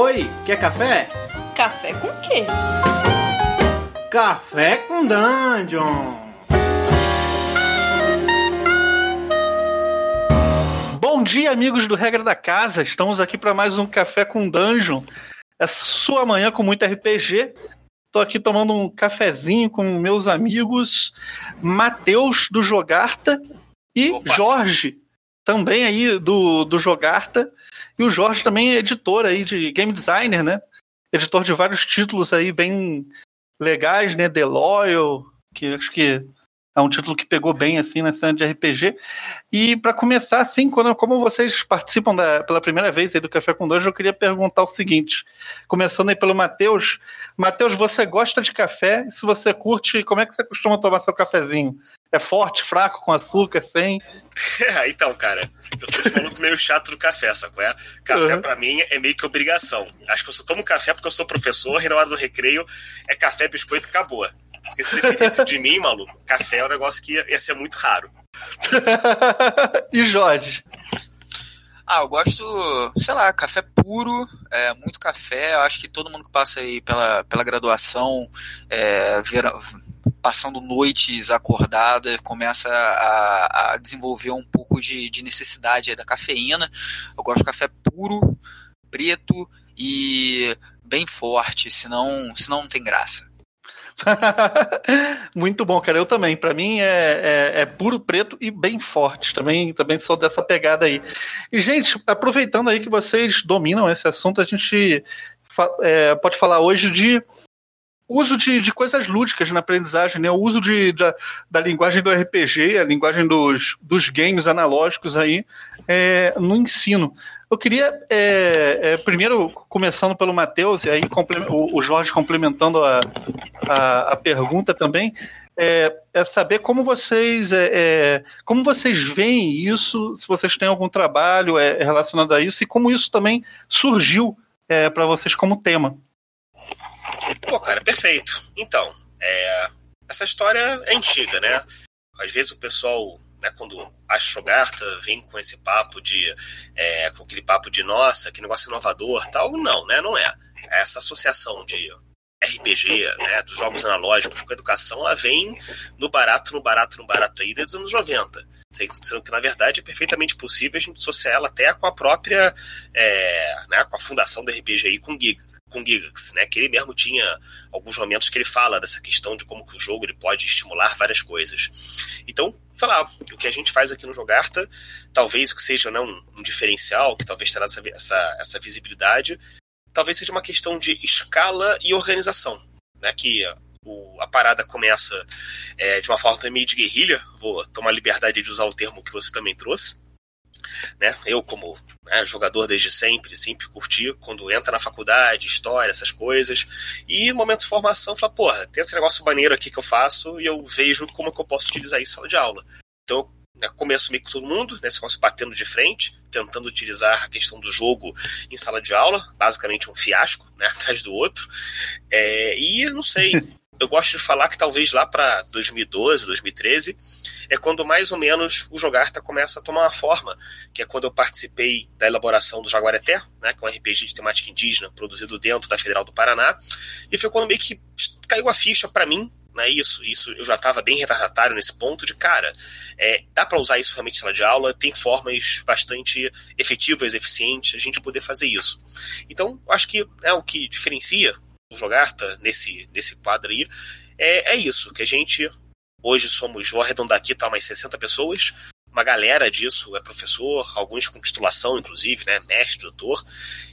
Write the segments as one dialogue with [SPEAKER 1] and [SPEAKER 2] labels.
[SPEAKER 1] Oi, quer café?
[SPEAKER 2] Café com quê?
[SPEAKER 1] Café com Dungeon! Bom dia, amigos do Regra da Casa. Estamos aqui para mais um Café com Dungeon. É sua manhã com muito RPG. Estou aqui tomando um cafezinho com meus amigos Matheus do Jogarta e
[SPEAKER 3] Opa.
[SPEAKER 1] Jorge, também aí do, do Jogarta. E o Jorge também é editor aí de game designer, né? Editor de vários títulos aí bem legais, né? The Loyal, que acho que é um título que pegou bem assim na cena de RPG. E para começar, assim, quando, como vocês participam da, pela primeira vez do Café com Dois, eu queria perguntar o seguinte: começando aí pelo Matheus. Matheus, você gosta de café? Se você curte, como é que você costuma tomar seu cafezinho? É forte, fraco, com açúcar, sem?
[SPEAKER 3] então, cara, eu sou um maluco meio chato do café, sacou? É? Café
[SPEAKER 1] Uhum.
[SPEAKER 3] pra mim é meio que obrigação. Acho que eu só tomo café porque eu sou professor e na hora do recreio é café, biscoito e acabou. Porque se dependesse de mim, maluco, café é um negócio que ia, ia ser muito raro.
[SPEAKER 1] e Jorge?
[SPEAKER 4] Ah, eu gosto, sei lá, café puro, é, muito café. Eu acho que todo mundo que passa aí pela, pela graduação, é, vera- passando noites acordada, começa a, a desenvolver um pouco de, de necessidade aí da cafeína. Eu gosto de café puro, preto e bem forte, senão, senão não tem graça.
[SPEAKER 1] Muito bom, cara. Eu também. Pra mim é, é, é puro preto e bem forte. Também, também sou dessa pegada aí. E, gente, aproveitando aí que vocês dominam esse assunto, a gente é, pode falar hoje de uso de, de coisas lúdicas na aprendizagem, né? O uso de, da, da linguagem do RPG, a linguagem dos, dos games analógicos aí é, no ensino. Eu queria, é, é, primeiro, começando pelo Matheus, e aí o, o Jorge complementando a, a, a pergunta também, é, é saber como vocês é, é, como vocês veem isso, se vocês têm algum trabalho é, relacionado a isso, e como isso também surgiu para vocês como tema.
[SPEAKER 3] Pô, cara, perfeito. Então, é, essa história é antiga, né? Às vezes o pessoal, né, quando acha Shogarta, vem com esse papo de. é, com aquele papo de nossa, que negócio inovador tal. Não, né? Não é. Essa associação de RPG, né, dos jogos analógicos com educação, ela vem no barato, no barato, no barato aí desde os anos 90. Sendo que, na verdade, é perfeitamente possível a gente associar ela até com a própria. é, né, com a fundação do RPG aí com Giga com Gigax, né? Que ele mesmo tinha alguns momentos que ele fala dessa questão de como que o jogo ele pode estimular várias coisas. Então, sei lá, o que a gente faz aqui no Jogarta, talvez que seja né, um, um diferencial, que talvez terá essa, essa, essa visibilidade, talvez seja uma questão de escala e organização, né? Que o, a parada começa é, de uma forma meio de guerrilha, vou tomar liberdade de usar o termo que você também trouxe, né? Eu, como né, jogador desde sempre, sempre curti quando entra na faculdade, história, essas coisas. E momento de formação, fala, porra, tem esse negócio maneiro aqui que eu faço e eu vejo como que eu posso utilizar isso em sala de aula. Então, né, começo meio com todo mundo, nesse negócio batendo de frente, tentando utilizar a questão do jogo em sala de aula, basicamente um fiasco, né, atrás do outro. É, e não sei, eu gosto de falar que talvez lá para 2012, 2013 é quando mais ou menos o Jogarta começa a tomar uma forma, que é quando eu participei da elaboração do Jaguareté, né, que é um RPG de temática indígena produzido dentro da Federal do Paraná, e foi quando meio que caiu a ficha para mim, né, isso, isso eu já estava bem retardatário nesse ponto de, cara, é, dá para usar isso realmente em sala de aula, tem formas bastante efetivas, eficientes, a gente poder fazer isso. Então, eu acho que né, o que diferencia Jogarta nesse, nesse quadro aí é, é isso, que a gente Hoje somos, vou arredondar aqui, tá, umas 60 pessoas. Uma galera disso é professor, alguns com titulação, inclusive, né? Mestre, doutor.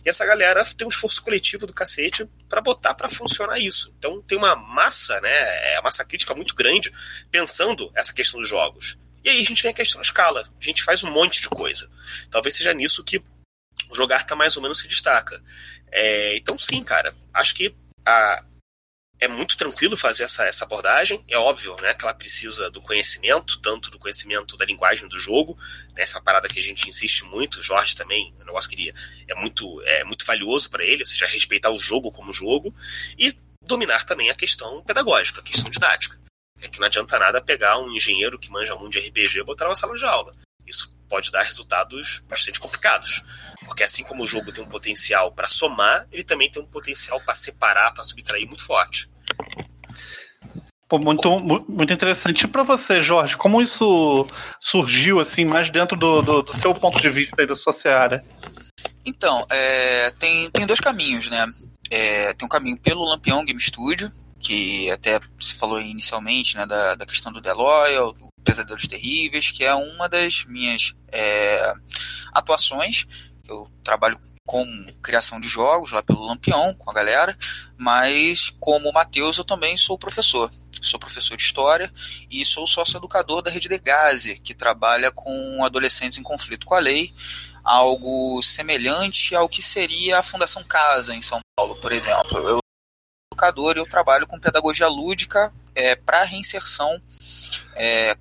[SPEAKER 3] E essa galera tem um esforço coletivo do cacete para botar para funcionar isso. Então tem uma massa, né? É uma massa crítica muito grande pensando essa questão dos jogos. E aí a gente vem a questão da escala. A gente faz um monte de coisa. Talvez seja nisso que o jogar tá mais ou menos se destaca. É, então sim, cara. Acho que a, é muito tranquilo fazer essa, essa abordagem. É óbvio né, que ela precisa do conhecimento, tanto do conhecimento da linguagem do jogo, né, essa parada que a gente insiste muito, o Jorge também, é um negócio que ele, é, muito, é muito valioso para ele, ou seja, respeitar o jogo como jogo, e dominar também a questão pedagógica, a questão didática. É que não adianta nada pegar um engenheiro que manja muito de RPG e botar numa sala de aula. Pode dar resultados bastante complicados. Porque assim como o jogo tem um potencial para somar, ele também tem um potencial para separar, para subtrair muito forte.
[SPEAKER 1] Pô, muito, muito interessante. E para você, Jorge, como isso surgiu assim mais dentro do, do, do seu ponto de vista e da sua seara?
[SPEAKER 4] Então, é, tem, tem dois caminhos, né? É, tem um caminho pelo Lampião Game Studio, que até se falou inicialmente, né, da, da questão do The Loyal, do Pesadelos Terríveis, que é uma das minhas é, atuações. Eu trabalho com criação de jogos lá pelo Lampião, com a galera, mas como o Matheus eu também sou professor. Sou professor de História e sou sócio-educador da Rede de Gaze, que trabalha com adolescentes em conflito com a lei, algo semelhante ao que seria a Fundação Casa em São Paulo, por exemplo. Eu educador, eu trabalho com pedagogia lúdica é, para reinserção é,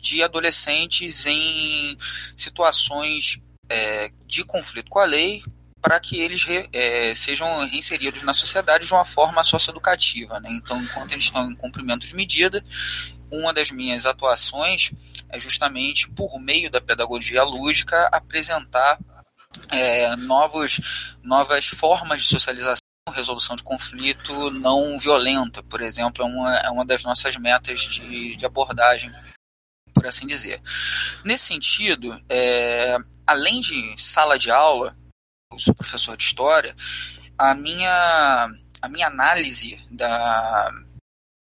[SPEAKER 4] de adolescentes em situações é, de conflito com a lei, para que eles re, é, sejam reinseridos na sociedade de uma forma socioeducativa. Né? Então, enquanto eles estão em cumprimento de medida, uma das minhas atuações é justamente por meio da pedagogia lúdica apresentar é, novos, novas formas de socialização resolução de conflito não violenta, por exemplo, é uma, é uma das nossas metas de, de abordagem, por assim dizer. Nesse sentido, é, além de sala de aula, eu sou professor de história, a minha, a minha análise da,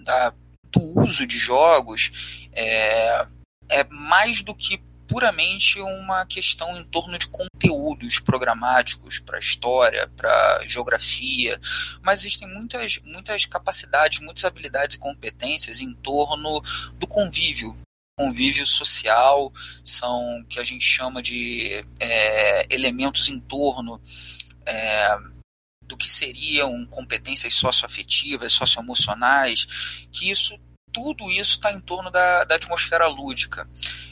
[SPEAKER 4] da, do uso de jogos é, é mais do que puramente uma questão em torno de conteúdos programáticos para história, para geografia, mas existem muitas, muitas capacidades, muitas habilidades e competências em torno do convívio. Convívio social são que a gente chama de é, elementos em torno é, do que seriam competências socioafetivas, socioemocionais, que isso tudo isso está em torno da, da atmosfera lúdica.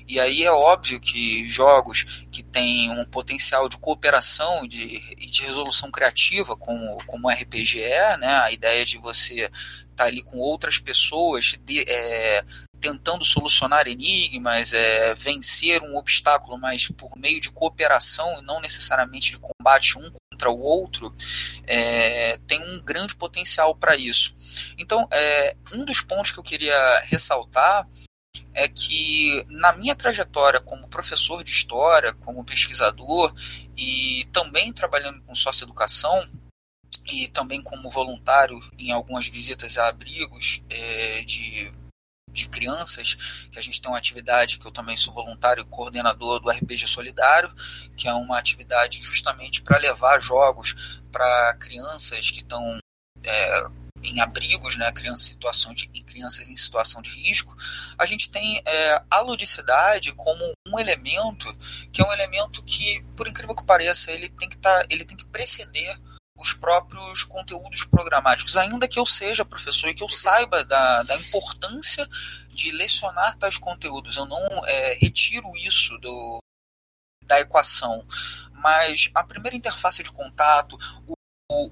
[SPEAKER 4] E aí é óbvio que jogos que têm um potencial de cooperação e de, de resolução criativa, como, como RPG é, né? a ideia de você estar tá ali com outras pessoas de, é, tentando solucionar enigmas, é, vencer um obstáculo, mas por meio de cooperação e não necessariamente de combate um contra o outro, é, tem um grande potencial para isso. Então, é, um dos pontos que eu queria ressaltar é que na minha trajetória como professor de história, como pesquisador e também trabalhando com socioeducação e também como voluntário em algumas visitas a abrigos é, de, de crianças, que a gente tem uma atividade que eu também sou voluntário e coordenador do RPG Solidário, que é uma atividade justamente para levar jogos para crianças que estão é, em abrigos, né, crianças, situação de, em crianças em situação de risco, a gente tem é, a ludicidade como um elemento que é um elemento que, por incrível que pareça, ele tem que, tá, ele tem que preceder os próprios conteúdos programáticos, ainda que eu seja professor e que eu saiba da, da importância de lecionar tais conteúdos. Eu não é, retiro isso do, da equação, mas a primeira interface de contato, o,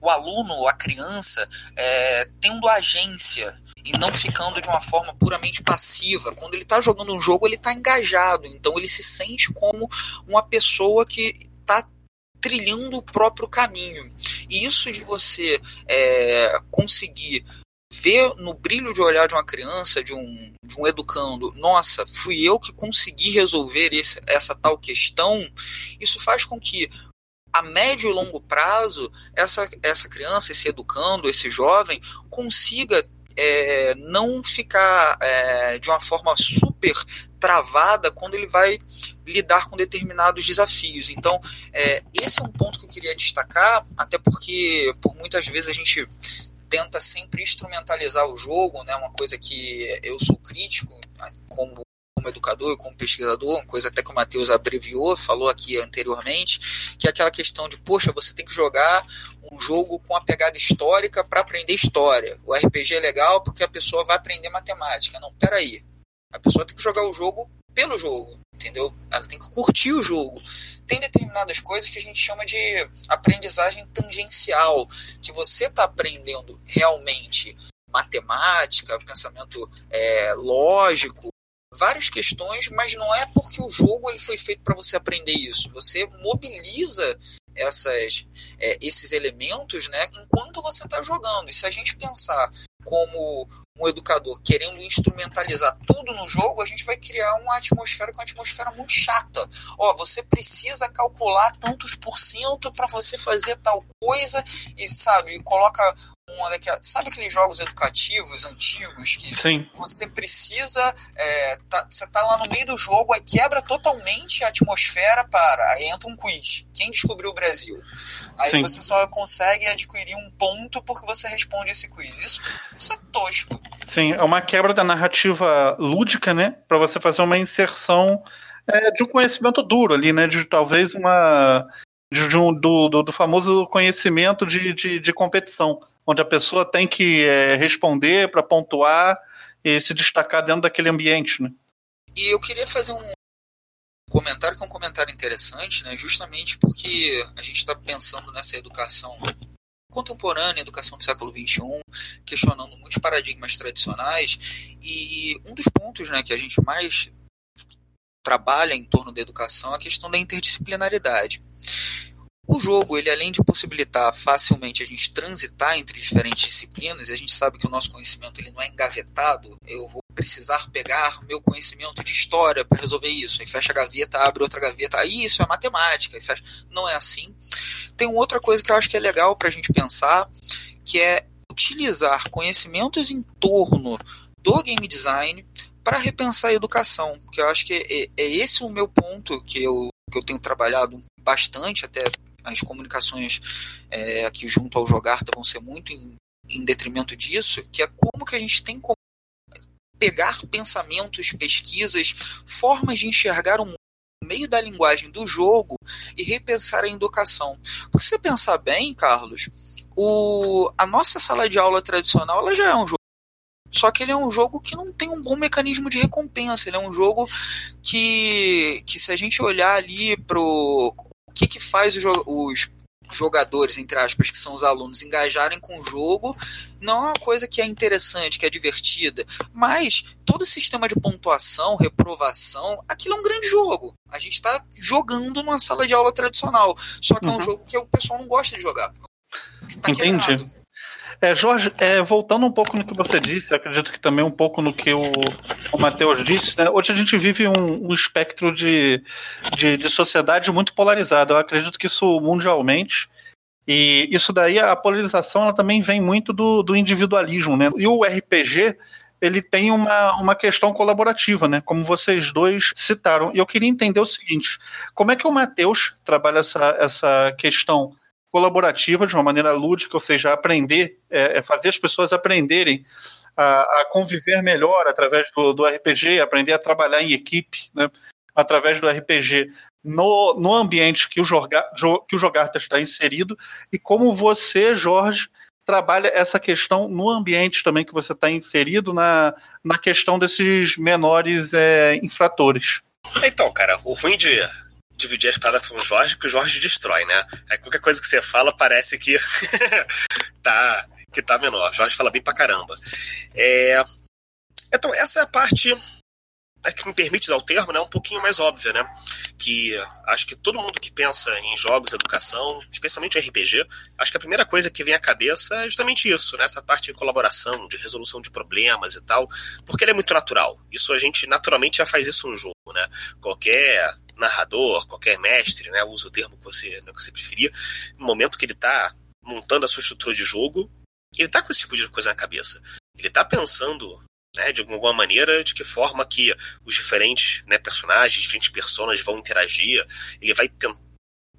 [SPEAKER 4] o aluno, a criança, é, tendo agência e não ficando de uma forma puramente passiva. Quando ele está jogando um jogo, ele está engajado, então ele se sente como uma pessoa que está trilhando o próprio caminho. E isso de você é, conseguir ver no brilho de olhar de uma criança, de um, de um educando, nossa, fui eu que consegui resolver esse, essa tal questão, isso faz com que a médio e longo prazo, essa, essa criança, esse educando, esse jovem, consiga é, não ficar é, de uma forma super travada quando ele vai lidar com determinados desafios. Então, é, esse é um ponto que eu queria destacar, até porque por muitas vezes a gente tenta sempre instrumentalizar o jogo, né? Uma coisa que eu sou crítico, como como educador, como pesquisador, uma coisa até que o Matheus abreviou, falou aqui anteriormente, que é aquela questão de, poxa, você tem que jogar um jogo com a pegada histórica para aprender história. O RPG é legal porque a pessoa vai aprender matemática. Não, peraí. A pessoa tem que jogar o jogo pelo jogo, entendeu? Ela tem que curtir o jogo. Tem determinadas coisas que a gente chama de aprendizagem tangencial, que você está aprendendo realmente matemática, pensamento é, lógico, várias questões, mas não é porque o jogo ele foi feito para você aprender isso. Você mobiliza essas, é, esses elementos né, enquanto você está jogando. E se a gente pensar como um educador querendo instrumentalizar tudo no jogo, a gente vai criar uma atmosfera que é uma atmosfera muito chata. Ó, você precisa calcular tantos por cento para você fazer tal coisa e sabe, coloca uma daquela, sabe aqueles jogos educativos antigos que
[SPEAKER 1] Sim.
[SPEAKER 4] você precisa é, tá, você tá lá no meio do jogo aí quebra totalmente a atmosfera para aí entra um quiz quem descobriu o Brasil aí
[SPEAKER 1] Sim.
[SPEAKER 4] você só consegue adquirir um ponto porque você responde esse quiz isso, isso é tosco
[SPEAKER 1] Sim, é uma quebra da narrativa lúdica, né? Para você fazer uma inserção é, de um conhecimento duro ali, né? De talvez uma. De, de um, do, do, do famoso conhecimento de, de, de competição, onde a pessoa tem que é, responder para pontuar e se destacar dentro daquele ambiente, né?
[SPEAKER 4] E eu queria fazer um comentário que é um comentário interessante, né? Justamente porque a gente está pensando nessa educação contemporânea, educação do século XXI, questionando muitos paradigmas tradicionais e um dos pontos, né, que a gente mais trabalha em torno da educação é a questão da interdisciplinaridade. O jogo, ele além de possibilitar facilmente a gente transitar entre diferentes disciplinas, e a gente sabe que o nosso conhecimento ele não é engavetado, eu vou precisar pegar meu conhecimento de história para resolver isso, aí fecha a gaveta, abre outra gaveta, aí isso é matemática, fecha... não é assim. Tem outra coisa que eu acho que é legal para a gente pensar, que é utilizar conhecimentos em torno do game design para repensar a educação, que eu acho que é, é esse o meu ponto que eu, que eu tenho trabalhado bastante, até as comunicações é, aqui junto ao Jogarta vão ser muito em, em detrimento disso, que é como que a gente tem como pegar pensamentos, pesquisas, formas de enxergar o mundo no meio da linguagem do jogo e repensar a educação. Porque se você pensar bem, Carlos, o, a nossa sala de aula tradicional ela já é um jogo. Só que ele é um jogo que não tem um bom mecanismo de recompensa. Ele é um jogo que, que se a gente olhar ali pro que, que faz os, os jogadores, entre aspas, que são os alunos, engajarem com o jogo, não é uma coisa que é interessante, que é divertida, mas todo o sistema de pontuação, reprovação, aquilo é um grande jogo. A gente está jogando numa sala de aula tradicional, só que uhum. é um jogo que o pessoal não gosta de jogar.
[SPEAKER 1] Tá Entendi. Quebrado. É, Jorge, é, voltando um pouco no que você disse, acredito que também um pouco no que o, o Matheus disse, né? hoje a gente vive um, um espectro de, de, de, sociedade muito polarizado. Eu acredito que isso mundialmente. E isso daí, a polarização, ela também vem muito do, do individualismo, né? E o RPG, ele tem uma, uma questão colaborativa, né? Como vocês dois citaram. E eu queria entender o seguinte: como é que o Matheus trabalha essa, essa questão colaborativa de uma maneira lúdica, ou seja, aprender, é, é fazer as pessoas aprenderem a, a conviver melhor através do, do, RPG, aprender a trabalhar em equipe, né, através do RPG no, no ambiente que o, Jorga, que o Jogarta está inserido, e como você, Jorge, trabalha essa questão no ambiente também que você está inserido, na, na questão desses menores é, infratores.
[SPEAKER 3] Então, cara, o ruim de dividir as paradas com o Jorge, que o Jorge destrói, né? Aí qualquer coisa que você fala parece que tá, que tá menor. O Jorge fala bem pra caramba. É... Então, essa é a parte é que me permite dar o termo, né, um pouquinho mais óbvia, né? Que acho que todo mundo que pensa em jogos, educação, especialmente RPG, acho que a primeira coisa que vem à cabeça é justamente isso, né? Essa parte de colaboração, de resolução de problemas e tal, porque ele é muito natural. Isso a gente naturalmente já faz isso no jogo, né? Qualquer narrador, qualquer mestre, né, usa o termo que você, né, que você preferir, no momento que ele está montando a sua estrutura de jogo, ele está com esse tipo de coisa na cabeça. Ele está pensando, né, de alguma maneira, de que forma que os diferentes né, personagens, diferentes personas vão interagir. Ele vai tentar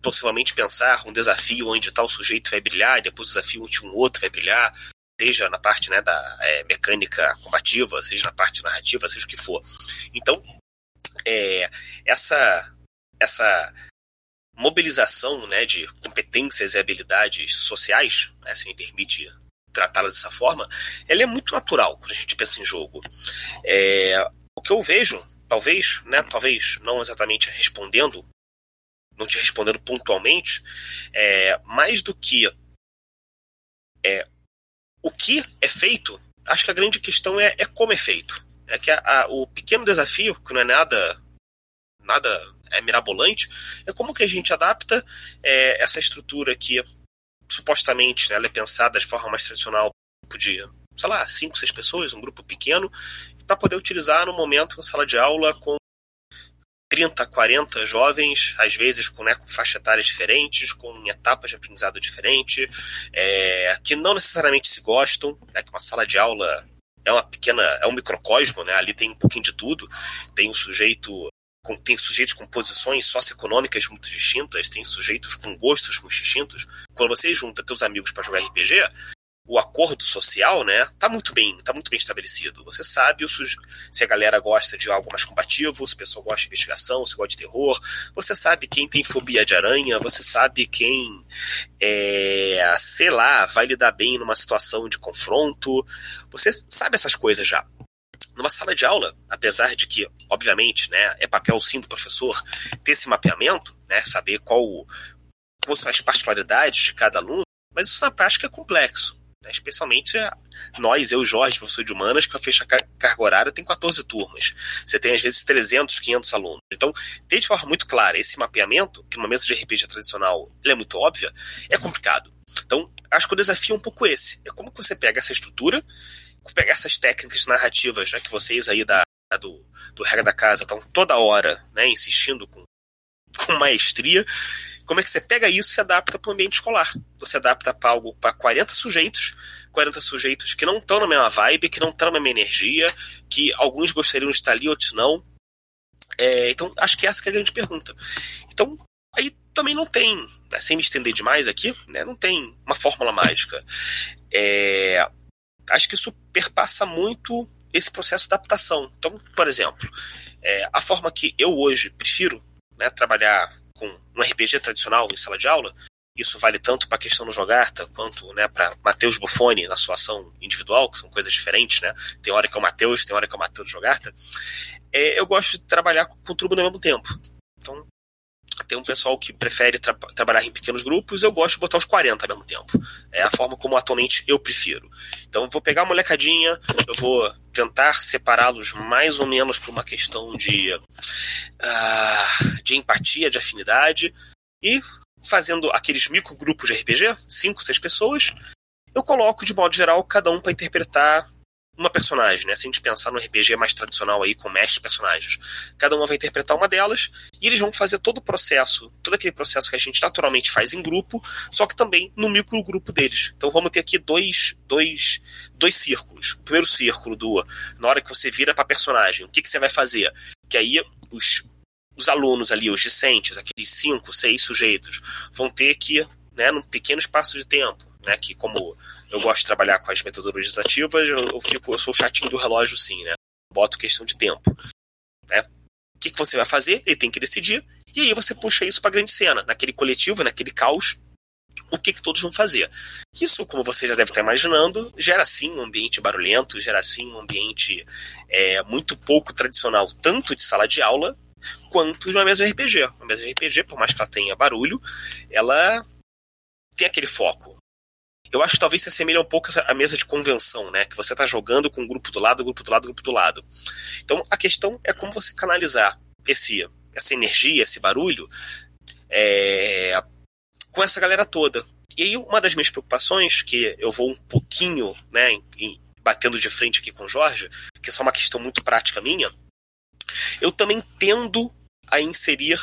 [SPEAKER 3] possivelmente pensar um desafio onde tal sujeito vai brilhar, e depois o desafio onde um outro vai brilhar, seja na parte né, da é, mecânica combativa, seja na parte narrativa, seja o que for. Então, é, essa, essa mobilização né, de competências e habilidades sociais, né, se me permite tratá-las dessa forma, ela é muito natural quando a gente pensa em jogo. É, o que eu vejo, talvez, né, talvez não exatamente respondendo, não te respondendo pontualmente, é, mais do que é, o que é feito, acho que a grande questão é, é como é feito. É que a, a, o pequeno desafio, que não é nada, nada é mirabolante, é como que a gente adapta é, essa estrutura que supostamente né, ela é pensada de forma mais tradicional, podia, sei lá, cinco, seis pessoas, um grupo pequeno, para poder utilizar no momento na sala de aula com 30, 40 jovens, às vezes com, né, com faixa etárias diferentes, com etapas de aprendizado diferente, é, que não necessariamente se gostam, né, que uma sala de aula é uma pequena, é um microcosmo, né, ali tem um pouquinho de tudo, tem um sujeito com, tem sujeitos com posições socioeconômicas muito distintas, tem sujeitos com gostos muito distintos. Quando você junta teus amigos para jogar RPG, o acordo social, né, tá muito bem, tá muito bem estabelecido. Você sabe se a galera gosta de algo mais combativo, se o pessoal gosta de investigação, se gosta de terror. Você sabe quem tem fobia de aranha, você sabe quem, é, sei lá, vai lidar bem numa situação de confronto. Você sabe essas coisas já. Numa sala de aula, apesar de que, obviamente, né, é papel sim do professor ter esse mapeamento, né, saber qual, quais são as particularidades de cada aluno, mas isso na prática é complexo. Né? Especialmente nós, eu, Jorge, professor de humanas, que a fecha carga horária tem 14 turmas. Você tem, às vezes, 300, 500 alunos. Então, ter de forma muito clara esse mapeamento, que numa mesa de RPG tradicional é muito óbvia, é complicado. Então, acho que o desafio é um pouco esse. É como que você pega essa estrutura, pega essas técnicas narrativas, né, que vocês aí da, do, do Regra da Casa estão toda hora né, insistindo com, com maestria, como é que você pega isso e se adapta para o ambiente escolar? Você adapta para algo para 40 sujeitos, 40 sujeitos que não estão na mesma vibe, que não estão na mesma energia, que alguns gostariam de estar ali, outros não. É, então, acho que essa que é a grande pergunta. Então, aí também não tem, né, sem me estender demais aqui, né, não tem uma fórmula mágica. É, acho que isso perpassa muito esse processo de adaptação. Então, por exemplo, é, a forma que eu hoje prefiro né, trabalhar com um RPG tradicional em sala de aula, isso vale tanto para a questão do Jogarta quanto né, para Matheus Buffoni na sua ação individual, que são coisas diferentes, né? Tem hora que é o Matheus, tem hora que é o Matheus Jogarta. É, eu gosto de trabalhar com o Trubo no mesmo tempo. Tem um pessoal que prefere tra trabalhar em pequenos grupos, eu gosto de botar os 40 ao mesmo tempo. É a forma como atualmente eu prefiro. Então eu vou pegar uma molecadinha, eu vou tentar separá-los mais ou menos por uma questão de, uh, de empatia, de afinidade, e fazendo aqueles micro grupos de RPG, 5, 6 pessoas, eu coloco de modo geral cada um para interpretar uma personagem, né? Se a gente pensar no RPG mais tradicional aí, com mestres personagens. Cada uma vai interpretar uma delas e eles vão fazer todo o processo, todo aquele processo que a gente naturalmente faz em grupo, só que também no micro grupo deles. Então vamos ter aqui dois, dois, dois círculos. O primeiro círculo do na hora que você vira para personagem, o que, que você vai fazer? Que aí os, os alunos ali, os discentes, aqueles cinco, seis sujeitos, vão ter que, né, num pequeno espaço de tempo, né, que como eu gosto de trabalhar com as metodologias ativas, eu, fico, eu sou chatinho do relógio sim, né? Boto questão de tempo. Né? O que, que você vai fazer? Ele tem que decidir. E aí você puxa isso para grande cena, naquele coletivo, naquele caos, o que, que todos vão fazer. Isso, como você já deve estar imaginando, gera sim um ambiente barulhento, gera sim um ambiente é, muito pouco tradicional, tanto de sala de aula quanto de uma mesa de RPG. Uma mesa de RPG, por mais que ela tenha barulho, ela tem aquele foco eu acho que talvez se assemelhe um pouco à mesa de convenção, né? Que você está jogando com um grupo do lado, grupo do lado, grupo do lado. Então a questão é como você canalizar esse, essa energia, esse barulho é, com essa galera toda. E aí uma das minhas preocupações, que eu vou um pouquinho né, em, em, batendo de frente aqui com o Jorge, que é só uma questão muito prática minha, eu também tendo a inserir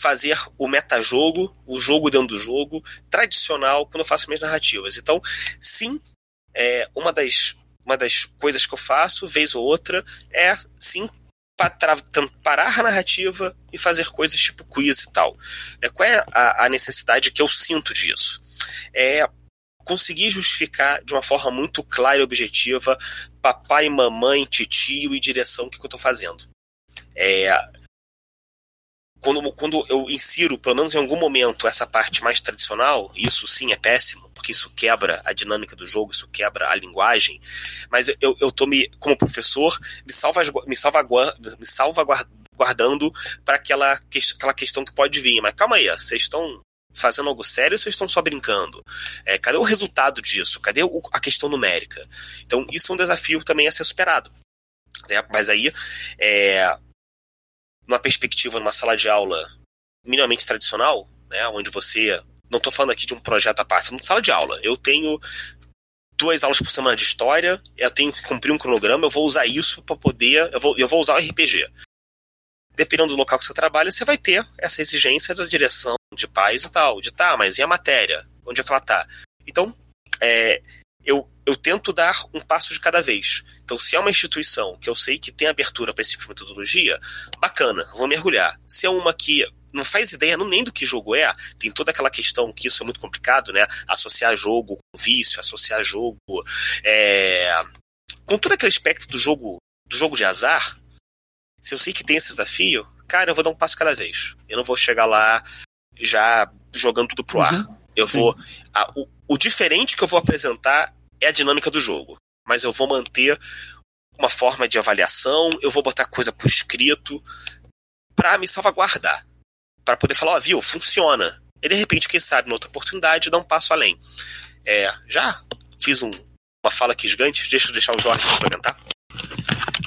[SPEAKER 3] fazer o metajogo, o jogo dentro do jogo, tradicional, quando eu faço minhas narrativas. Então, sim, é, uma, das, uma das coisas que eu faço, vez ou outra, é sim parar a narrativa e fazer coisas tipo quiz e tal. É, qual é a, a necessidade que eu sinto disso? É conseguir justificar de uma forma muito clara e objetiva papai, mamãe, titio e direção o que, que eu estou fazendo. É, quando, quando eu insiro, pelo menos em algum momento, essa parte mais tradicional, isso sim é péssimo, porque isso quebra a dinâmica do jogo, isso quebra a linguagem, mas eu, eu tô me, como professor, me, salva, me, salvaguard, me salvaguardando para aquela, aquela questão que pode vir. Mas calma aí, vocês estão fazendo algo sério ou vocês estão só brincando? É, cadê o resultado disso? Cadê o, a questão numérica? Então, isso é um desafio também a ser superado. Né? Mas aí, é, numa perspectiva, numa sala de aula minimamente tradicional, né, onde você. Não estou falando aqui de um projeto à parte, numa sala de aula. Eu tenho duas aulas por semana de história, eu tenho que cumprir um cronograma, eu vou usar isso para poder. Eu vou, eu vou usar o RPG. Dependendo do local que você trabalha, você vai ter essa exigência da direção de pais e tal, de tá, mas e a matéria? Onde é que ela tá? Então, é, eu, eu tento dar um passo de cada vez. Então, se é uma instituição que eu sei que tem abertura para esse tipo de metodologia, bacana, vou mergulhar. Se é uma que não faz ideia não nem do que jogo é, tem toda aquela questão que isso é muito complicado, né? Associar jogo com vício, associar jogo é, com todo aquele aspecto do jogo do jogo de azar. Se eu sei que tem esse desafio, cara, eu vou dar um passo cada vez. Eu não vou chegar lá já jogando tudo pro ar. Eu Sim. vou. A, o, o diferente que eu vou apresentar é a dinâmica do jogo. Mas eu vou manter uma forma de avaliação, eu vou botar coisa por escrito para me salvaguardar para poder falar, ó, oh, viu, funciona. E de repente, quem sabe, na outra oportunidade, dá um passo além. É, já fiz um, uma fala aqui gigante, deixa eu deixar o Jorge complementar.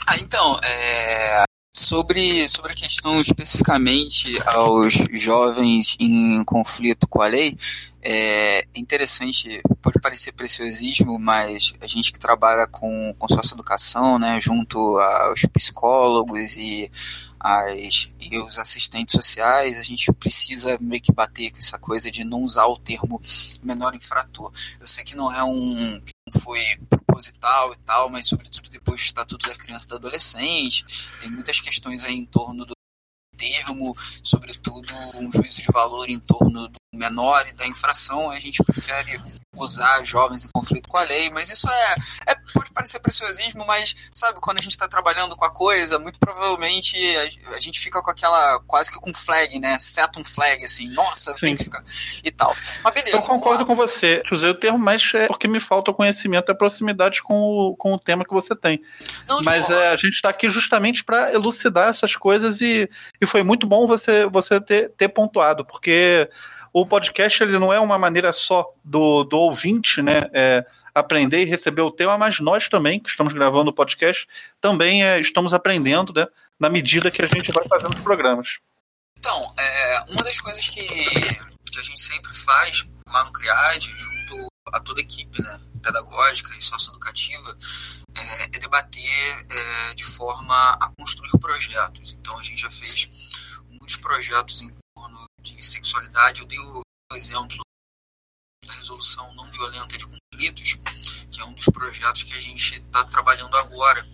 [SPEAKER 4] Ah, então, é, sobre, sobre a questão especificamente aos jovens em conflito com a lei, é interessante, pode parecer preciosismo, mas a gente que trabalha com, com socioeducação, né, junto aos psicólogos e as, e os assistentes sociais, a gente precisa meio que bater com essa coisa de não usar o termo menor infrator. Eu sei que não é um foi proposital e tal, mas sobretudo depois do Estatuto da Criança e do Adolescente, tem muitas questões aí em torno do termo, sobretudo um juízo de valor em torno do menor e da infração, a gente prefere usar jovens em conflito com a lei, mas isso é, é pode parecer preciosismo, mas sabe, quando a gente está trabalhando com a coisa, muito provavelmente a, a, gente fica com aquela, quase que com flag, né, seta um flag, assim, nossa, Sim. tem que ficar, e tal. Mas beleza.
[SPEAKER 1] Eu concordo com você, usei o termo, mas é porque me falta o conhecimento e a proximidade com o, com o tema que você tem. Não, mas é, a gente está aqui justamente para elucidar essas coisas e, e foi muito bom você, você ter, ter pontuado, porque o podcast ele não é uma maneira só do, do ouvinte, né? É, aprender e receber o tema, mas nós também, que estamos gravando o podcast, também é, estamos aprendendo, né? Na medida que a gente vai fazendo os programas.
[SPEAKER 4] Então, é, uma das coisas que, que a gente sempre faz lá no CRIAD, junto a toda a equipe né, pedagógica e socioeducativa, é, é debater é, de forma a construir projetos. Então, a gente já fez muitos projetos em de sexualidade, eu dei o exemplo da resolução não violenta de conflitos, que é um dos projetos que a gente está trabalhando agora.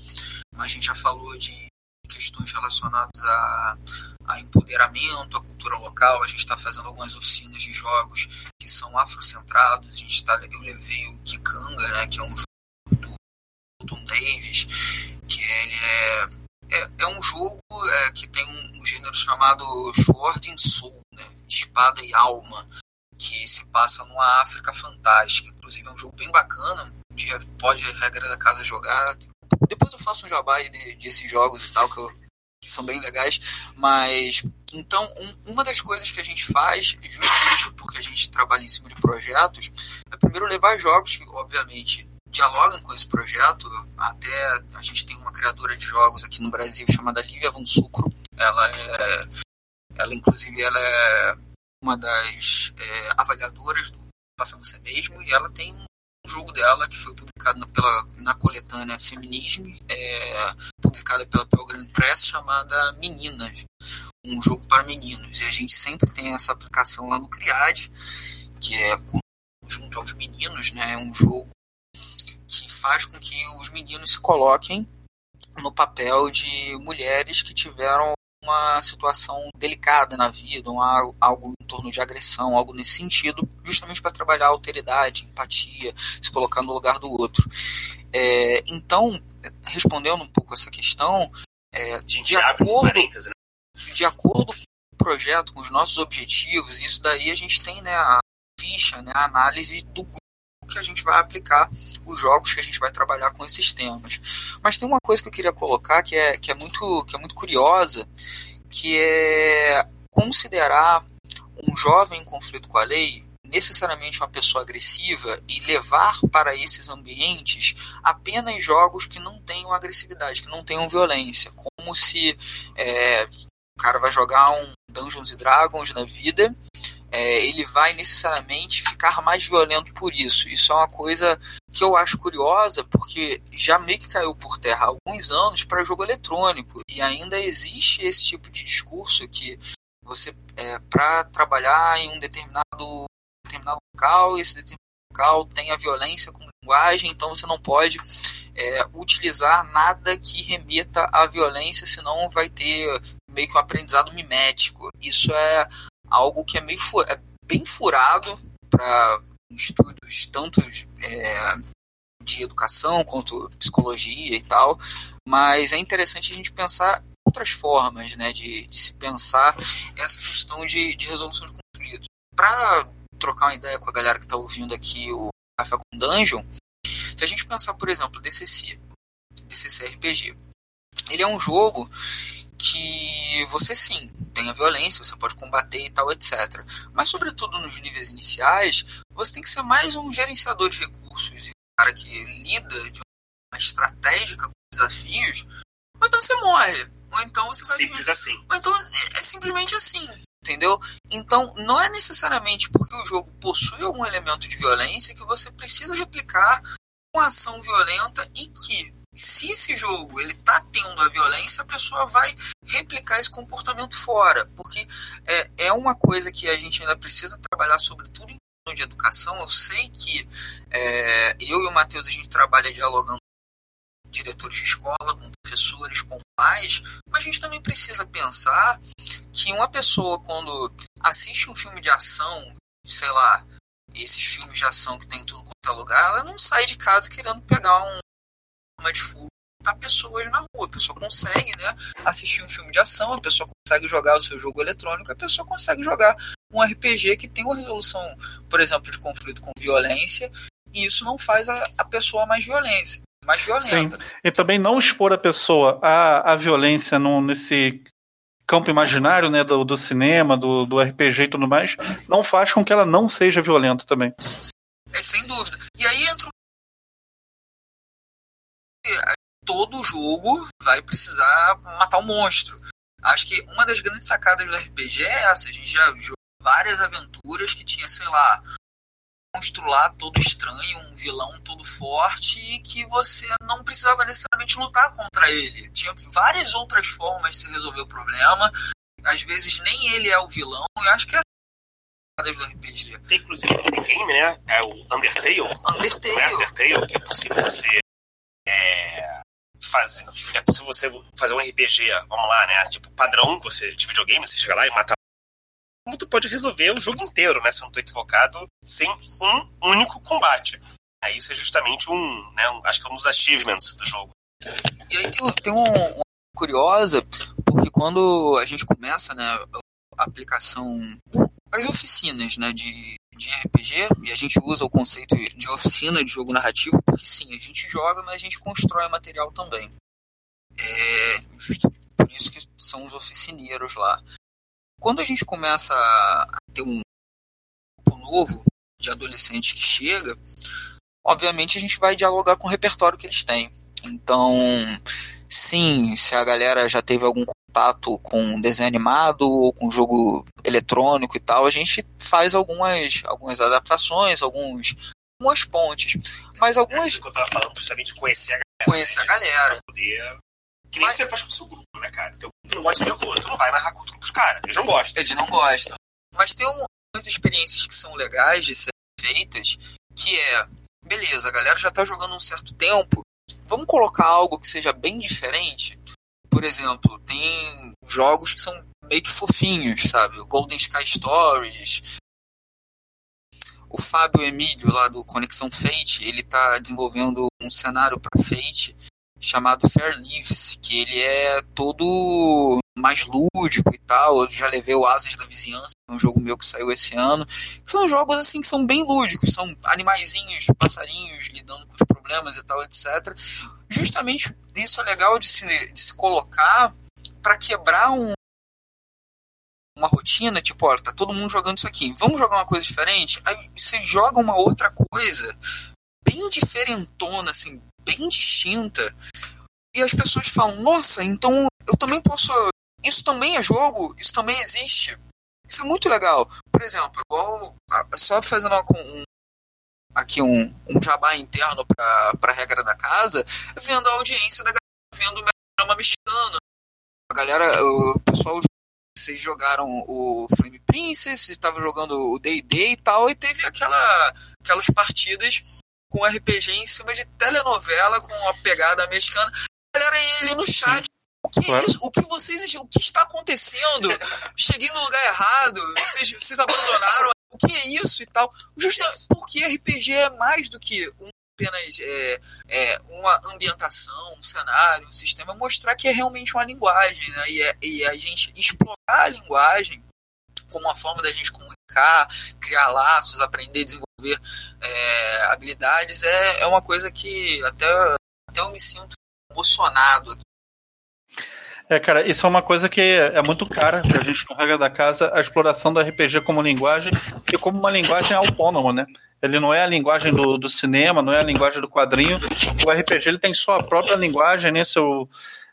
[SPEAKER 4] A gente já falou de questões relacionadas a, a empoderamento, a cultura local. A gente está fazendo algumas oficinas de jogos que são afrocentrados. A gente tá, eu levei o Kikanga, né, que é um jogo do Tom Davis, que ele é, é, um jogo é, que tem um, um, gênero chamado Sword and Soul, Espada e Alma, que se passa numa África fantástica. Inclusive é um jogo bem bacana. Dia pode regra da casa jogar. Depois eu faço um jabá de, desses jogos e tal, que, eu, que são bem legais. Mas, então, um, uma das coisas que a gente faz, justamente porque a gente trabalha em cima de projetos, é primeiro levar jogos que, obviamente, dialogam com esse projeto. Até a gente tem uma criadora de jogos aqui no Brasil chamada Lívia Von Sucro. Ela é ela, inclusive, ela é uma das é, avaliadoras do Passa Você Mesmo e ela tem um jogo dela que foi publicado pela, na coletânea Feminismo, é, publicada pela Pelgrane Press, chamada Meninas, um jogo para meninos. E a gente sempre tem essa aplicação lá no CRIAD, que é junto aos meninos, né? Um jogo faz com que os meninos se coloquem no papel de mulheres que tiveram uma situação delicada na vida, um, algo em torno de agressão, algo nesse sentido, justamente para trabalhar a alteridade, empatia, se colocar no lugar do outro. É, então, respondendo um pouco essa questão, é, de, acordo, né? de acordo com o projeto, com os nossos objetivos, isso daí a gente tem né, a ficha, né, a análise do que a gente vai aplicar os jogos que a gente vai trabalhar com esses temas. Mas tem uma coisa que eu queria colocar que é, que é, muito, que é muito curiosa, que é considerar um jovem em conflito com a lei necessariamente uma pessoa agressiva e levar para esses ambientes apenas jogos que não tenham agressividade, que não tenham violência, como se é, o cara vai jogar um Dungeons Dragons na vida, é, ele vai necessariamente ficar mais violento por isso. Isso é uma coisa que eu acho curiosa, porque já meio que caiu por terra há alguns anos para jogo eletrônico e ainda existe esse tipo de discurso que você é, para trabalhar em um determinado, determinado local, esse determinado local tem a violência como linguagem, então você não pode é, utilizar nada que remeta à violência, senão vai ter meio que um aprendizado mimético. Isso é algo que é meio é bem furado para estudos tanto é, de educação quanto psicologia e tal, mas é interessante a gente pensar outras formas né, de, de se pensar essa questão de, de resolução de conflito. Para trocar uma ideia com a galera que está ouvindo aqui o Café com Dungeon, se a gente pensar, por exemplo, DCC, DCC RPG, ele é um jogo que você sim tem a violência, você pode combater e tal, etc. Mas, sobretudo nos níveis iniciais, você tem que ser mais um gerenciador de recursos e um cara que lida de uma estratégica com desafios, ou então você morre. Ou então você vai.
[SPEAKER 3] Simples assim.
[SPEAKER 4] Ou então é, é simplesmente assim. Entendeu? Então, não é necessariamente porque o jogo possui algum elemento de violência que você precisa replicar uma ação violenta e que, se esse jogo ele tá tendo a violência, a pessoa vai replicar esse comportamento fora. Porque é, é uma coisa que a gente ainda precisa trabalhar, sobretudo em de educação. Eu sei que é, eu e o Matheus a gente trabalha dialogando diretores de escola, com professores, com pais, mas a gente também precisa pensar que uma pessoa, quando assiste um filme de ação, sei lá, esses filmes de ação que tem tudo quanto é lugar, ela não sai de casa querendo pegar um, uma de fuga tá pessoas na rua. A pessoa consegue né, assistir um filme de ação, a pessoa consegue jogar o seu jogo eletrônico, a pessoa consegue jogar um RPG que tem uma resolução, por exemplo, de conflito com violência, e isso não faz a, a pessoa mais violência mais violenta. Sim.
[SPEAKER 1] E também não expor a pessoa à, à violência no, nesse campo imaginário né, do, do cinema, do, do RPG e tudo mais, não faz com que ela não seja violenta também.
[SPEAKER 4] Todo jogo vai precisar matar um monstro. Acho que uma das grandes sacadas do RPG é essa. A gente já jogou várias aventuras que tinha, sei lá, monstro lá todo estranho, um vilão todo forte e que você não precisava necessariamente lutar contra ele. Tinha várias outras formas de se resolver o problema. Às vezes nem ele é o vilão, eu acho que é do RPG.
[SPEAKER 3] Tem inclusive aquele game, né? É o Undertale.
[SPEAKER 4] Undertale.
[SPEAKER 3] É Undertale, que é possível você fazer. É possível você fazer um RPG, vamos lá, né? Tipo, padrão você, de videogame, você chega lá e mata como pode resolver o jogo inteiro, né? Se eu não estou equivocado, sem um único combate. Aí isso é justamente um, né, um, acho que é um dos achievements do jogo.
[SPEAKER 4] E aí tem, tem um, uma curiosa, porque quando a gente começa, né, a aplicação, as oficinas, né, de, de RPG, e a gente usa o conceito de oficina de jogo narrativo, porque sim, a gente joga, mas a gente constrói material também. É justo por isso que são os oficineiros lá. Quando a gente começa a ter um grupo novo de adolescentes que chega, obviamente a gente vai dialogar com o repertório que eles têm. Então, sim, se a galera já teve algum contato com desenho animado ou com jogo eletrônico e tal, a gente faz algumas, algumas adaptações, alguns, algumas pontes. Mas algumas.
[SPEAKER 3] É que eu tava falando justamente conhecer a galera.
[SPEAKER 4] Conhecer a galera.
[SPEAKER 3] Poder que nem Mas... você faz com o seu grupo, né, cara? Teu grupo não gosta de terror, tu não vai narrar contra os caras. Eles não gostam.
[SPEAKER 4] Eles não gostam. Mas tem umas experiências que são legais de serem feitas, que é, beleza, a galera já tá jogando um certo tempo, vamos colocar algo que seja bem diferente? Por exemplo, tem jogos que são meio que fofinhos, sabe? O Golden Sky Stories. O Fábio Emílio, lá do Conexão Fate, ele tá desenvolvendo um cenário para Fate chamado Fair Leaves, que ele é todo mais lúdico e tal. Eu já levei o Asas da Vizinhança, um jogo meu que saiu esse ano. São jogos assim que são bem lúdicos, são animaizinhos, passarinhos lidando com os problemas e tal, etc. Justamente isso é legal de se, de se colocar para quebrar um uma rotina, tipo, olha, tá todo mundo jogando isso aqui, vamos jogar uma coisa diferente? Aí você joga uma outra coisa bem diferentona, assim, bem distinta, e as pessoas falam, nossa, então eu também posso. Isso também é jogo, isso também existe. Isso é muito legal. Por exemplo, igual, só fazendo um, aqui um, um jabá interno para a regra da casa, vendo a audiência da galera vendo o programa mexicano. A galera, o pessoal, vocês jogaram o Flame Princess, estava jogando o D&D e tal, e teve aquela, aquelas partidas com RPG em cima de telenovela com a pegada mexicana. A galera ele no chat o que é isso? O que vocês. O que está acontecendo? Cheguei no lugar errado, vocês, vocês abandonaram. O que é isso e tal? Justamente porque RPG é mais do que um, apenas é, é, uma ambientação, um cenário, um sistema, mostrar que é realmente uma linguagem, né? E, é, e a gente explorar a linguagem como uma forma da gente comunicar, criar laços, aprender, desenvolver é, habilidades, é, é uma coisa que até, até eu me sinto emocionado aqui
[SPEAKER 1] é, cara, isso é uma coisa que é muito cara pra gente no Regra da Casa, a exploração do RPG como linguagem e como uma linguagem autônoma, né? Ele não é a linguagem do, do cinema, não é a linguagem do quadrinho. O RPG ele tem sua própria linguagem, né? Seu,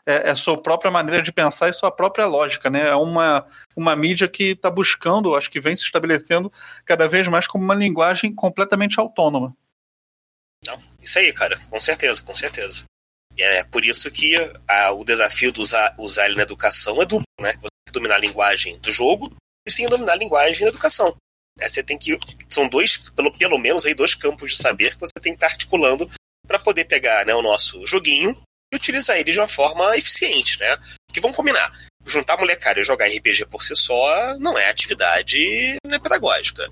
[SPEAKER 1] é, é sua própria maneira de pensar e sua própria lógica, né? É uma, uma mídia que está buscando, acho que vem se estabelecendo cada vez mais como uma linguagem completamente autônoma.
[SPEAKER 3] Não, isso aí, cara, com certeza, com certeza. É por isso que a, o desafio de usar, usar ele na educação é duplo, né? Você tem que dominar a linguagem do jogo e sim dominar a linguagem da educação. É, você tem que. São dois, pelo, pelo menos aí, dois campos de saber que você tem que estar articulando para poder pegar né, o nosso joguinho e utilizar ele de uma forma eficiente, né? Porque vamos combinar. Juntar molecada e jogar RPG por si só não é atividade né, pedagógica.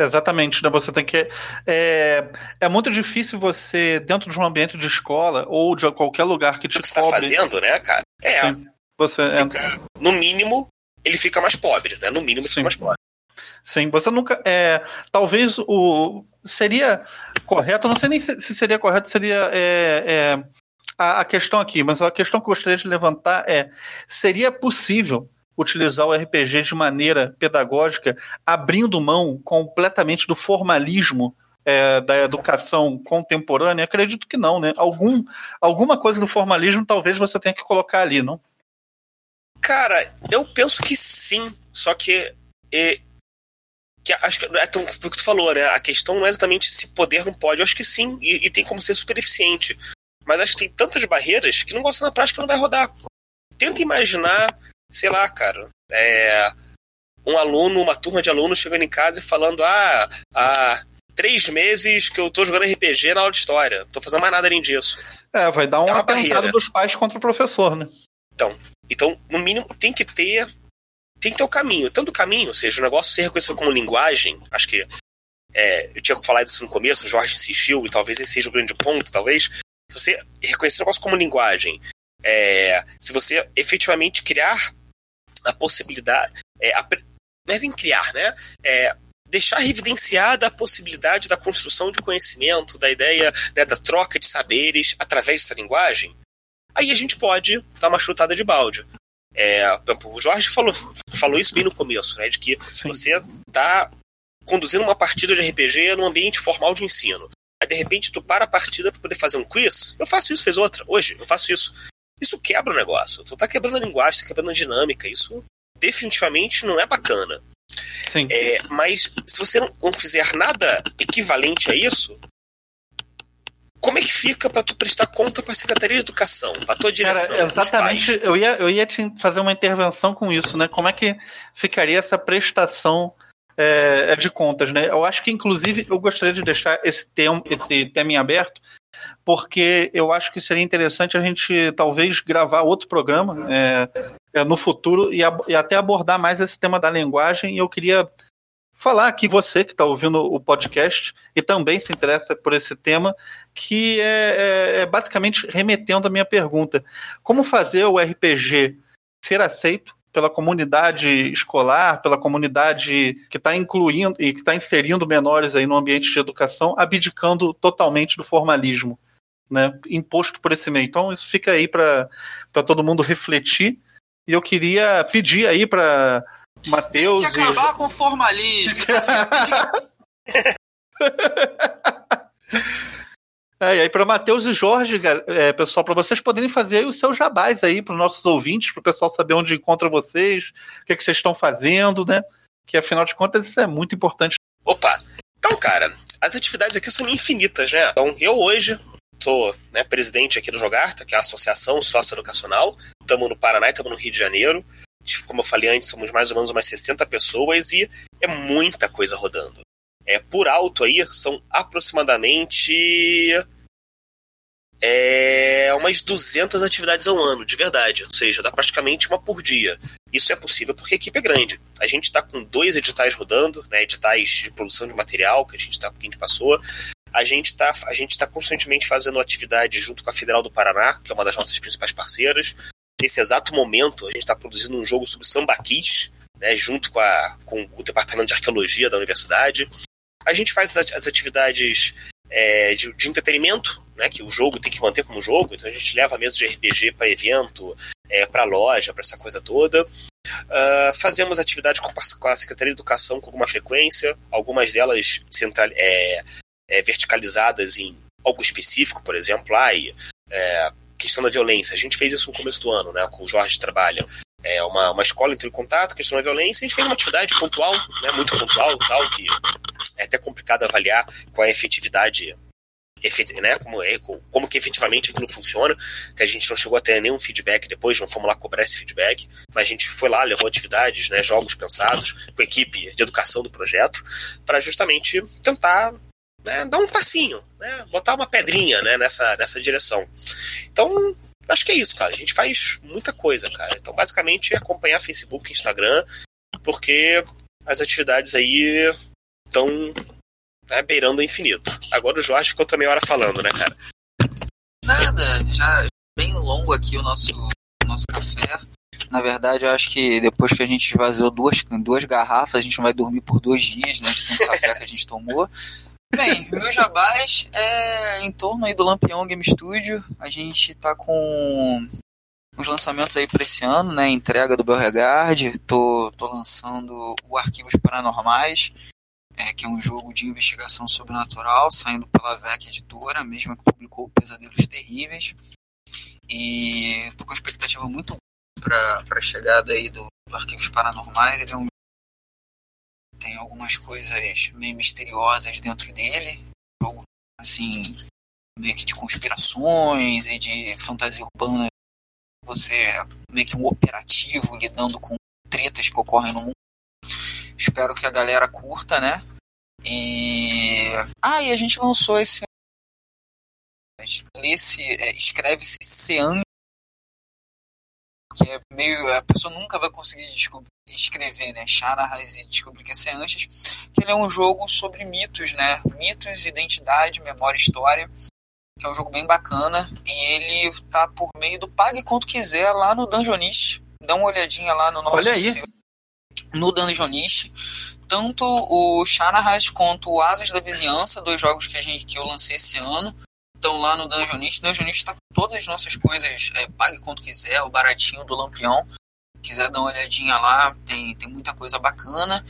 [SPEAKER 1] Exatamente, né? Você tem que. É, é muito difícil você, dentro de um ambiente de escola ou de qualquer lugar que te
[SPEAKER 3] o que está fazendo, né, cara? É. Sim,
[SPEAKER 1] você
[SPEAKER 3] fica, No mínimo, ele fica mais pobre, né? No mínimo, ele fica mais pobre.
[SPEAKER 1] Sim, você nunca. É, talvez o. Seria correto, não sei nem se, se seria correto, seria. É, é, a, a questão aqui, mas a questão que eu gostaria de levantar é: seria possível utilizar o RPG de maneira pedagógica, abrindo mão completamente do formalismo é, da educação contemporânea? Acredito que não, né? Algum, alguma coisa do formalismo talvez você tenha que colocar ali, não?
[SPEAKER 3] Cara, eu penso que sim, só que. É, que acho que é tão, o que tu falou, né? A questão não é exatamente se poder não pode. Eu acho que sim, e, e tem como ser super eficiente. Mas acho que tem tantas barreiras que não gosta na prática não vai rodar. Tenta imaginar sei lá, cara, é, um aluno, uma turma de alunos chegando em casa e falando: ah, há três meses que eu tô jogando RPG na aula de história, não tô fazendo mais nada além disso.
[SPEAKER 1] É, vai dar um é atentado dos pais contra o professor, né?
[SPEAKER 3] Então, então, no mínimo, tem que ter. Tem que ter o caminho. Tanto o caminho, ou seja, o negócio ser reconhecido como linguagem, acho que. É, eu tinha falado isso no começo, o Jorge insistiu, e talvez esse seja o grande ponto, talvez. Se você reconhecer o negócio como linguagem, é, se você efetivamente criar a possibilidade. É, a, criar, né? É, deixar evidenciada a possibilidade da construção de conhecimento, da ideia né, da troca de saberes através dessa linguagem, aí a gente pode dar uma chutada de balde. É, o Jorge falou, falou isso bem no começo, né, de que Sim. você está conduzindo uma partida de RPG num ambiente formal de ensino. Aí, de repente, tu para a partida para poder fazer um quiz. Eu faço isso, fez outra. Hoje, eu faço isso. Isso quebra o negócio. Tu tá quebrando a linguagem, tá quebrando a dinâmica. Isso definitivamente não é bacana.
[SPEAKER 1] Sim.
[SPEAKER 3] É, mas se você não, não fizer nada equivalente a isso, como é que fica para tu prestar conta para a Secretaria de Educação, para tua direção?
[SPEAKER 1] Cara, exatamente. Eu ia, eu ia te fazer uma intervenção com isso, né? Como é que ficaria essa prestação é, de contas, né? Eu acho que, inclusive, eu gostaria de deixar esse tema, esse tema em aberto, porque eu acho que seria interessante a gente talvez gravar outro programa é, é, no futuro e, e, até abordar mais esse tema da linguagem. E eu queria falar aqui, você que está ouvindo o podcast e também se interessa por esse tema, que é, é, é basicamente remetendo a minha pergunta: como fazer o RPG ser aceito pela comunidade escolar, pela comunidade que está incluindo e que está inserindo menores aí no ambiente de educação, abdicando totalmente do formalismo, né, imposto por esse meio. Então isso fica aí para todo mundo refletir E eu queria pedir aí para Matheus.
[SPEAKER 4] Tem que acabar e... com o formalismo.
[SPEAKER 1] É, e aí para Matheus e Jorge, é, pessoal, para vocês poderem fazer os seus jabás aí para os nossos ouvintes, para o pessoal saber onde encontra vocês, o que, é que vocês estão fazendo, né? Que afinal de contas isso é muito importante.
[SPEAKER 3] Opa! Então, cara, as atividades aqui são infinitas, né? Então, eu hoje sou né, presidente aqui do Jogarta, que é a Associação Socioeducacional. Estamos no Paraná e estamos no Rio de Janeiro. Como eu falei antes, somos mais ou menos umas 60 pessoas e é muita coisa rodando. É, por alto aí, são aproximadamente é, umas 200 atividades ao ano, de verdade. Ou seja, dá praticamente uma por dia. Isso é possível porque a equipe é grande. A gente está com dois editais rodando, né, editais de produção de material que a gente, tá, que a gente passou. A gente está tá constantemente fazendo atividade junto com a Federal do Paraná, que é uma das nossas principais parceiras. Nesse exato momento, a gente está produzindo um jogo sobre sambaquis, né, junto com, a, com o Departamento de Arqueologia da Universidade. A gente faz as atividades é, de, de, entretenimento, né, que o jogo tem que manter como jogo, então a gente leva a mesa de RPG para evento, é, para loja, para essa coisa toda. Uh, fazemos atividade com, com, a Secretaria de Educação com alguma frequência, algumas delas central, é, é, verticalizadas em algo específico, por exemplo, ai, é, questão da violência. A gente fez isso no começo do ano, né, com o Jorge Trabalha é, uma, uma escola entrou em contato, questionou a violência, a gente fez uma atividade pontual, né, muito pontual tal, que é até complicado avaliar qual é a efetividade efet, né, como, é, como que efetivamente aquilo funciona, que a gente não chegou a ter nenhum feedback depois, não fomos lá cobrar esse feedback, mas a gente foi lá, levou atividades, né, jogos pensados com a equipe de educação do projeto, para justamente tentar né, dar um passinho, né, botar uma pedrinha né, nessa, nessa direção. Então, Acho que é isso, cara. A gente faz muita coisa, cara. Então, basicamente, acompanhar Facebook, Instagram, porque as atividades aí estão né, beirando o infinito. Agora o Jorge ficou também hora falando, né, cara?
[SPEAKER 4] Nada, já bem longo aqui o nosso, o nosso café. Na verdade, eu acho que depois que a gente esvaziou duas, duas garrafas, a gente não vai dormir por dois dias, né? De tanto café que a gente tomou. Bem, meu jabás é em torno aí do Lampião Game Studio. A gente tá com os lançamentos aí para esse ano, né? Entrega do Belregard. Tô, tô lançando o Arquivos Paranormais, é, que é um jogo de investigação sobrenatural, saindo pela VEC Editora, mesma que publicou Pesadelos Terríveis. E tô com expectativa muito para a chegada aí do, do Arquivos Paranormais. Ele é um tem algumas coisas meio misteriosas dentro dele. Jogo, assim, meio que de conspirações e de fantasia urbana. Você é meio que um operativo lidando com tretas que ocorrem no mundo. Espero que a galera curta, né? E. Ah, e a gente lançou esse. Lê-se, é, escreve-se Sean que é meio. a pessoa nunca vai conseguir descobrir, escrever, né? Shannahas e descobrir que é Seanchas, que ele é um jogo sobre mitos, né? Mitos, identidade, memória, história. Que é um jogo bem bacana. E ele tá por meio do Pague Quanto Quiser lá no Dungeonist. Dá uma olhadinha lá no nosso
[SPEAKER 1] Olha aí.
[SPEAKER 4] no Dungeonist. Tanto o Shannahas quanto o Asas da Vizinhança, dois jogos que, a gente, que eu lancei esse ano, estão lá no Dungeonist. Dungeonist está com todas as nossas coisas, é, pague quanto quiser, o baratinho do Lampião. Quiser dar uma olhadinha lá, tem, tem muita coisa bacana.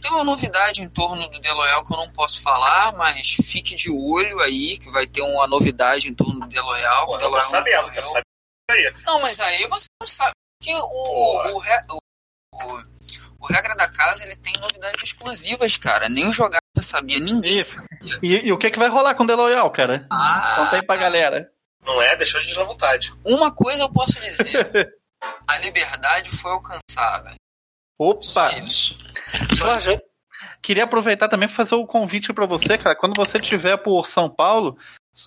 [SPEAKER 4] Tem uma novidade em torno do Deloyal que eu não posso falar, mas fique de olho aí, que vai ter uma novidade em torno do Deloyal.
[SPEAKER 3] Pô, Deloyal, eu tô sabendo, quero saber
[SPEAKER 4] aí. Não, mas aí você não sabe. Que o, o, o, o, o Regra da Casa ele tem novidades exclusivas, cara. Nem o jogar sabia, ninguém
[SPEAKER 1] Isso. sabia. E, e, o que, que vai rolar com o The Loyal, cara? Ah, Conta aí pra galera.
[SPEAKER 3] Não é? Deixou a gente à vontade.
[SPEAKER 4] Uma coisa eu posso dizer. a liberdade foi alcançada.
[SPEAKER 1] Opa! Só isso. Só isso. Queria aproveitar também para fazer o um convite para você, cara. Quando você estiver por São Paulo,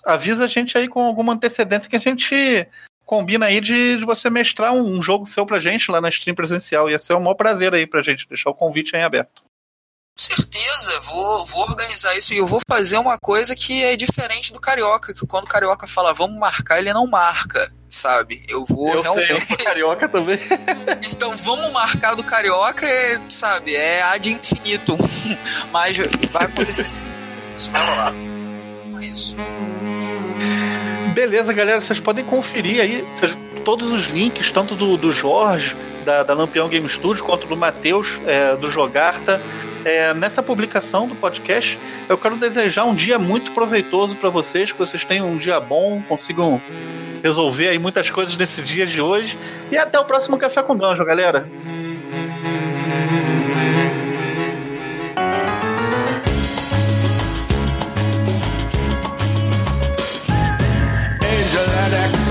[SPEAKER 1] avisa a gente aí com alguma antecedência que a gente combina aí de, de você mestrar um, um, jogo seu pra gente lá na stream presencial. Ia ser um maior prazer aí pra gente deixar o convite aí aberto.
[SPEAKER 4] Com vou, vou organizar isso e eu vou fazer uma coisa que é diferente do Carioca, que quando o Carioca fala vamos marcar, ele não marca, sabe? Eu vou
[SPEAKER 1] eu realmente. Sei, eu sou carioca também.
[SPEAKER 4] então vamos marcar do Carioca, é, sabe? É ad infinito. Mas vai acontecer sim. Isso vai rolar. É isso.
[SPEAKER 1] Beleza, galera, vocês podem conferir aí. Vocês todos os links, tanto do, do Jorge, da, da Lampião Game Studio, quanto do Matheus, é, do Jogarta, é, nessa publicação do podcast. Eu quero desejar um dia muito proveitoso para vocês, que vocês tenham um dia bom, consigam resolver aí muitas coisas nesse dia de hoje. E até o próximo Café com Danjo, galera!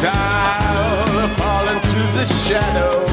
[SPEAKER 2] the shadow.